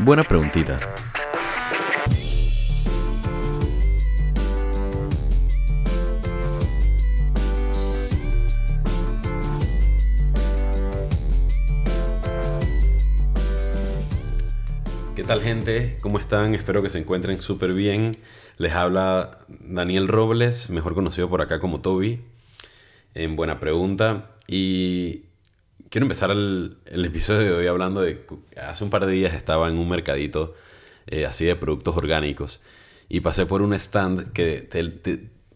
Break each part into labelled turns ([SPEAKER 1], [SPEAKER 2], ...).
[SPEAKER 1] Buena preguntita. ¿Qué tal gente? ¿Cómo están? Espero que se encuentren súper bien. Les habla Daniel Robles, mejor conocido por acá como Toby, en Buena Pregunta. Y quiero empezar el, episodio de hoy hablando de... Hace un par de días estaba en un mercadito eh, así de productos orgánicos y pasé por un stand que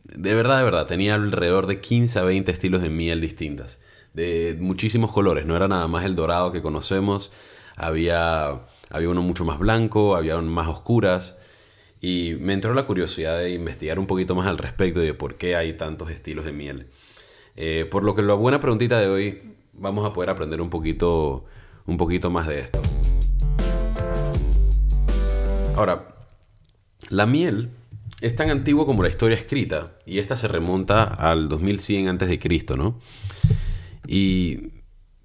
[SPEAKER 1] de verdad, de verdad, tenía alrededor de 15 a 20 estilos de miel distintas, de muchísimos colores, no era nada más el dorado que conocemos, había había uno mucho más blanco, había más oscuras. Y me entró la curiosidad de investigar un poquito más al respecto de por qué hay tantos estilos de miel. Eh, por lo que la buena preguntita de hoy, vamos a poder aprender un poquito, un poquito más de esto. Ahora, la miel es tan antigua como la historia escrita y esta se remonta al 2100 a.C., ¿no? Y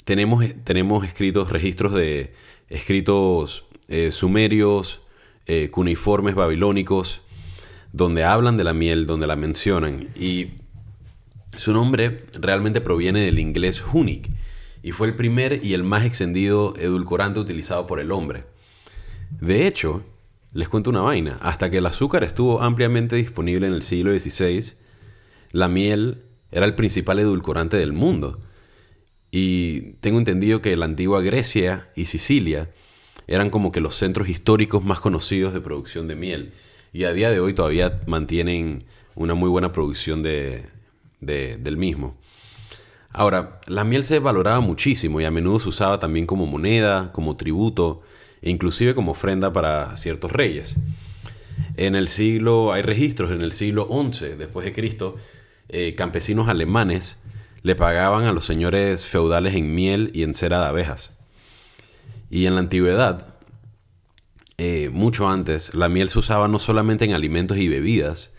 [SPEAKER 1] tenemos, tenemos escritos registros de escritos eh, sumerios, eh, cuneiformes babilónicos, donde hablan de la miel, donde la mencionan. Y su nombre realmente proviene del inglés hunic y fue el primer y el más extendido edulcorante utilizado por el hombre. De hecho, les cuento una vaina, hasta que el azúcar estuvo ampliamente disponible en el siglo XVI, la miel era el principal edulcorante del mundo. Y tengo entendido que la antigua Grecia y Sicilia eran como que los centros históricos más conocidos de producción de miel. Y a día de hoy todavía mantienen una muy buena producción de, del mismo. Ahora, la miel se valoraba muchísimo y a menudo se usaba también como moneda, como tributo e inclusive como ofrenda para ciertos reyes. En el siglo, hay registros, en el siglo XI después de Cristo, eh, campesinos alemanes le pagaban a los señores feudales en miel y en cera de abejas. Y en la antigüedad, eh, mucho antes, la miel se usaba no solamente en alimentos y bebidas,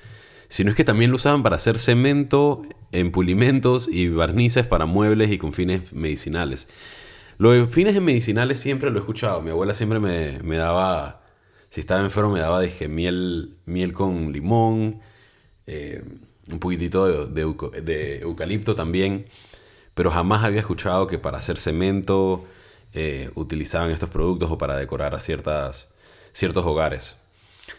[SPEAKER 1] sino es que también lo usaban para hacer cemento, en pulimentos y barnices para muebles y con fines medicinales. Lo de fines medicinales siempre lo he escuchado. Mi abuela siempre me, daba, si estaba enfermo, me daba dije, miel, miel con limón. Eh, un poquitito de, eucalipto también, pero jamás había escuchado que para hacer cemento eh, utilizaban estos productos o para decorar a ciertas, ciertos hogares.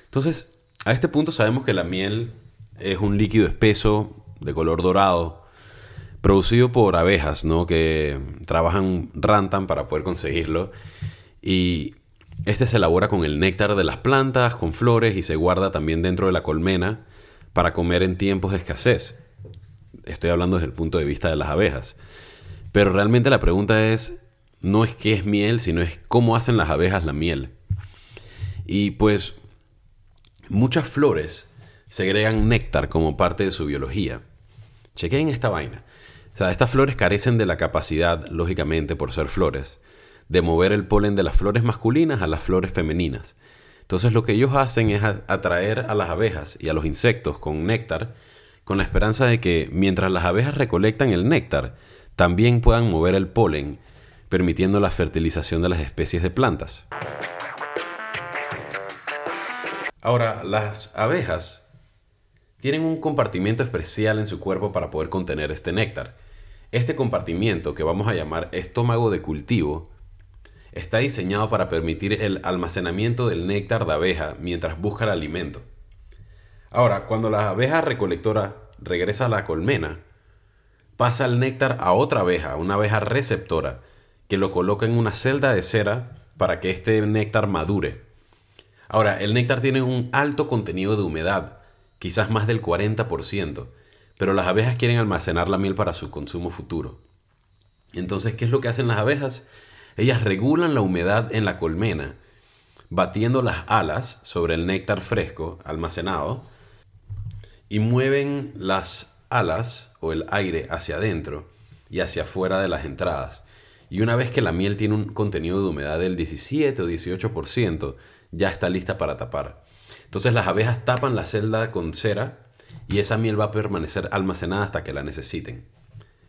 [SPEAKER 1] Entonces, a este punto sabemos que la miel es un líquido espeso de color dorado, producido por abejas, ¿no? Que trabajan rantan para poder conseguirlo. Y este se elabora con el néctar de las plantas, con flores y se guarda también dentro de la colmena para comer en tiempos de escasez. Estoy hablando desde el punto de vista de las abejas. Pero realmente la pregunta es, no es qué es miel, sino es cómo hacen las abejas la miel. Y pues muchas flores segregan néctar como parte de su biología. Chequen esta vaina. O sea, estas flores carecen de la capacidad, lógicamente por ser flores, de mover el polen de las flores masculinas a las flores femeninas. Entonces lo que ellos hacen es atraer a las abejas y a los insectos con néctar, con la esperanza de que mientras las abejas recolectan el néctar, también puedan mover el polen, permitiendo la fertilización de las especies de plantas. Ahora, las abejas tienen un compartimiento especial en su cuerpo para poder contener este néctar. Este compartimiento, que vamos a llamar estómago de cultivo, está diseñado para permitir el almacenamiento del néctar de abeja mientras busca el alimento. Ahora, cuando la abeja recolectora regresa a la colmena, pasa el néctar a otra abeja, una abeja receptora, que lo coloca en una celda de cera para que este néctar madure. Ahora, el néctar tiene un alto contenido de humedad, quizás más del 40%, pero las abejas quieren almacenar la miel para su consumo futuro. Entonces, ¿qué es lo que hacen las abejas? Ellas regulan la humedad en la colmena, batiendo las alas sobre el néctar fresco almacenado y mueven las alas o el aire hacia adentro y hacia afuera de las entradas. Y una vez que la miel tiene un contenido de humedad del 17 o 18%, ya está lista para tapar. Entonces las abejas tapan la celda con cera y esa miel va a permanecer almacenada hasta que la necesiten.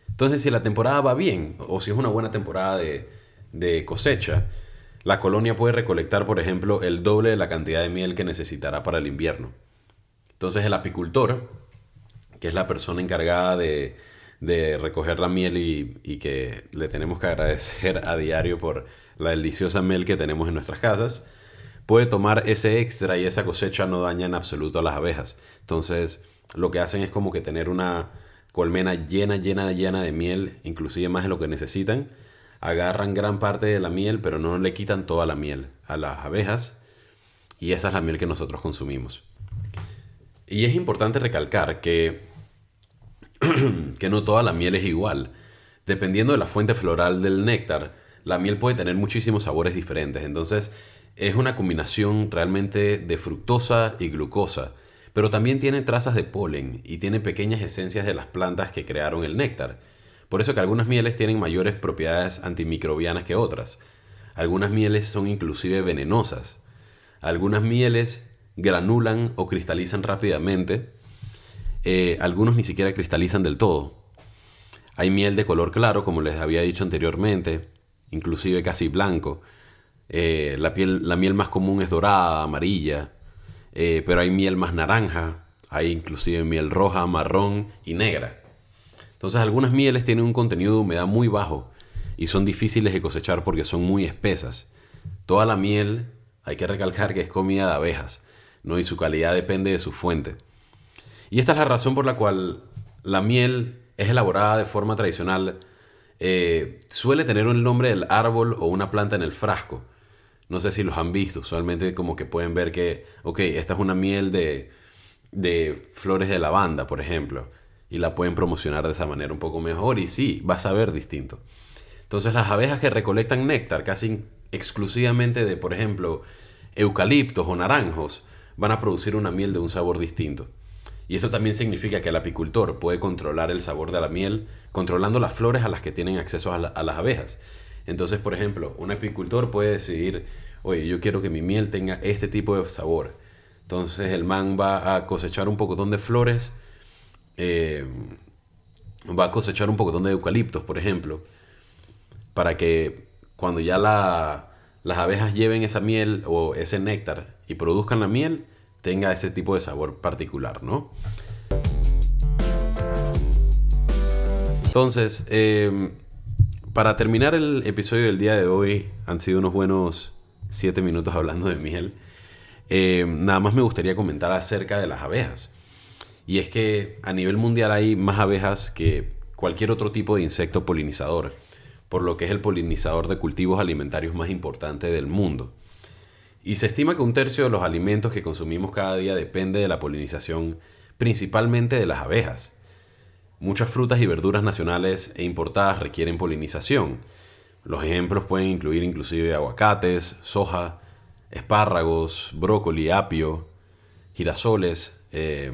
[SPEAKER 1] Entonces si la temporada va bien o si es una buena temporada de, de cosecha, la colonia puede recolectar, por ejemplo, el doble de la cantidad de miel que necesitará para el invierno. Entonces el apicultor, que es la persona encargada de, recoger la miel y, que le tenemos que agradecer a diario por la deliciosa miel que tenemos en nuestras casas, puede tomar ese extra y esa cosecha no daña en absoluto a las abejas. Entonces lo que hacen es como que tener una colmena llena, llena, llena de miel, inclusive más de lo que necesitan. Agarran gran parte de la miel, pero no le quitan toda la miel a las abejas. Y esa es la miel que nosotros consumimos. Y es importante recalcar que, que no toda la miel es igual. Dependiendo de la fuente floral del néctar, la miel puede tener muchísimos sabores diferentes. Entonces, es una combinación realmente de fructosa y glucosa. Pero también tiene trazas de polen y tiene pequeñas esencias de las plantas que crearon el néctar. Por eso que algunas mieles tienen mayores propiedades antimicrobianas que otras. Algunas mieles son inclusive venenosas. Algunas mieles granulan o cristalizan rápidamente. Eh, algunos ni siquiera cristalizan del todo. Hay miel de color claro, como les había dicho anteriormente, inclusive casi blanco. Eh, la, piel, la miel más común es dorada, amarilla, eh, pero hay miel más naranja, hay inclusive miel roja, marrón y negra. Entonces algunas mieles tienen un contenido de humedad muy bajo y son difíciles de cosechar porque son muy espesas. Toda la miel hay que recalcar que es comida de abejas. ¿no? y su calidad depende de su fuente. Y esta es la razón por la cual la miel es elaborada de forma tradicional. Eh, suele tener el nombre del árbol o una planta en el frasco. No sé si los han visto. Usualmente como que pueden ver que, ok, esta es una miel de, de flores de lavanda, por ejemplo. Y la pueden promocionar de esa manera un poco mejor. Y sí, vas a ver distinto. Entonces las abejas que recolectan néctar casi exclusivamente de, por ejemplo, eucaliptos o naranjos, van a producir una miel de un sabor distinto. Y eso también significa que el apicultor puede controlar el sabor de la miel controlando las flores a las que tienen acceso a, las abejas. Entonces, por ejemplo, un apicultor puede decidir, oye, yo quiero que mi miel tenga este tipo de sabor. Entonces el man va a cosechar un poco de flores, eh, va a cosechar un poco de eucaliptos, por ejemplo, para que cuando ya las abejas lleven esa miel o ese néctar y produzcan la miel, tenga ese tipo de sabor particular, ¿no? Entonces, em, para terminar el episodio del día de hoy, han sido unos buenos 7 minutos hablando de miel. Em, nada más me gustaría comentar acerca de las abejas. Y es que a nivel mundial hay más abejas que cualquier otro tipo de insecto polinizador, por lo que es el polinizador de cultivos alimentarios más importante del mundo. Y se estima que un tercio de los alimentos que consumimos cada día depende de la polinización, principalmente de las abejas. Muchas frutas y verduras nacionales e importadas requieren polinización. Los ejemplos pueden incluir inclusive aguacates, soja, espárragos, brócoli, apio, girasoles, eh,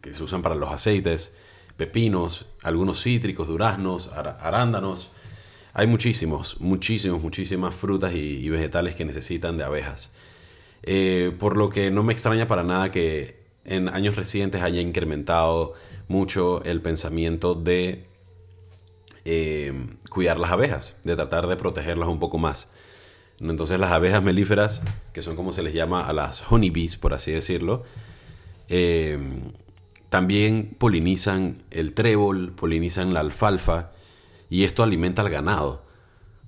[SPEAKER 1] que se usan para los aceites, pepinos, algunos cítricos, duraznos, arándanos, hay muchísimos, muchísimos, muchísimas frutas y, vegetales que necesitan de abejas. Eh, por lo que no me extraña para nada que en años recientes haya incrementado mucho el pensamiento de eh, cuidar las abejas, de tratar de protegerlas un poco más. Entonces las abejas melíferas, que son como se les llama a las honeybees, por así decirlo, eh, también polinizan el trébol, polinizan la alfalfa y esto alimenta al ganado,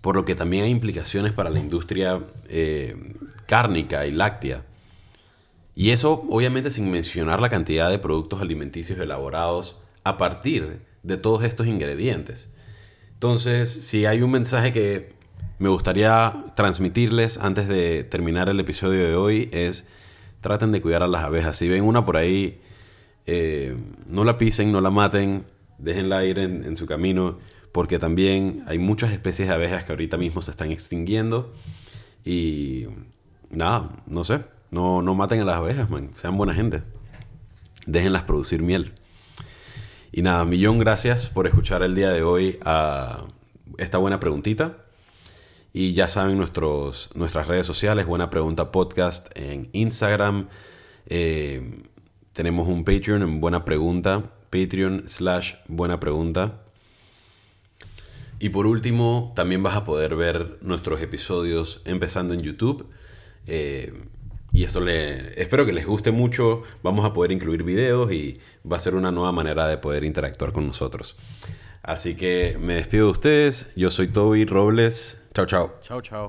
[SPEAKER 1] por lo que también hay implicaciones para la industria eh, cárnica y láctea. Y eso obviamente sin mencionar la cantidad de productos alimenticios elaborados a partir de todos estos ingredientes. Entonces, si hay un mensaje que me gustaría transmitirles antes de terminar el episodio de hoy es traten de cuidar a las abejas. Si ven una por ahí, eh, no la pisen, no la maten, déjenla ir en su camino porque también hay muchas especies de abejas que ahorita mismo se están extinguiendo y nada, no sé, no, no maten a las abejas, man. sean buena gente, déjenlas producir miel. Y nada, millón gracias por escuchar el día de hoy a esta buena preguntita. Y ya saben nuestros, nuestras redes sociales, Buena Pregunta Podcast en Instagram. Eh, tenemos un Patreon en Buena Pregunta, Patreon slash Buena Pregunta. Y por último, también vas a poder ver nuestros episodios empezando en YouTube. Eh, y esto le, espero que les guste mucho. Vamos a poder incluir videos y va a ser una nueva manera de poder interactuar con nosotros. Así que me despido de ustedes. Yo soy Toby Robles. Chao, chao.
[SPEAKER 2] Chao, chao.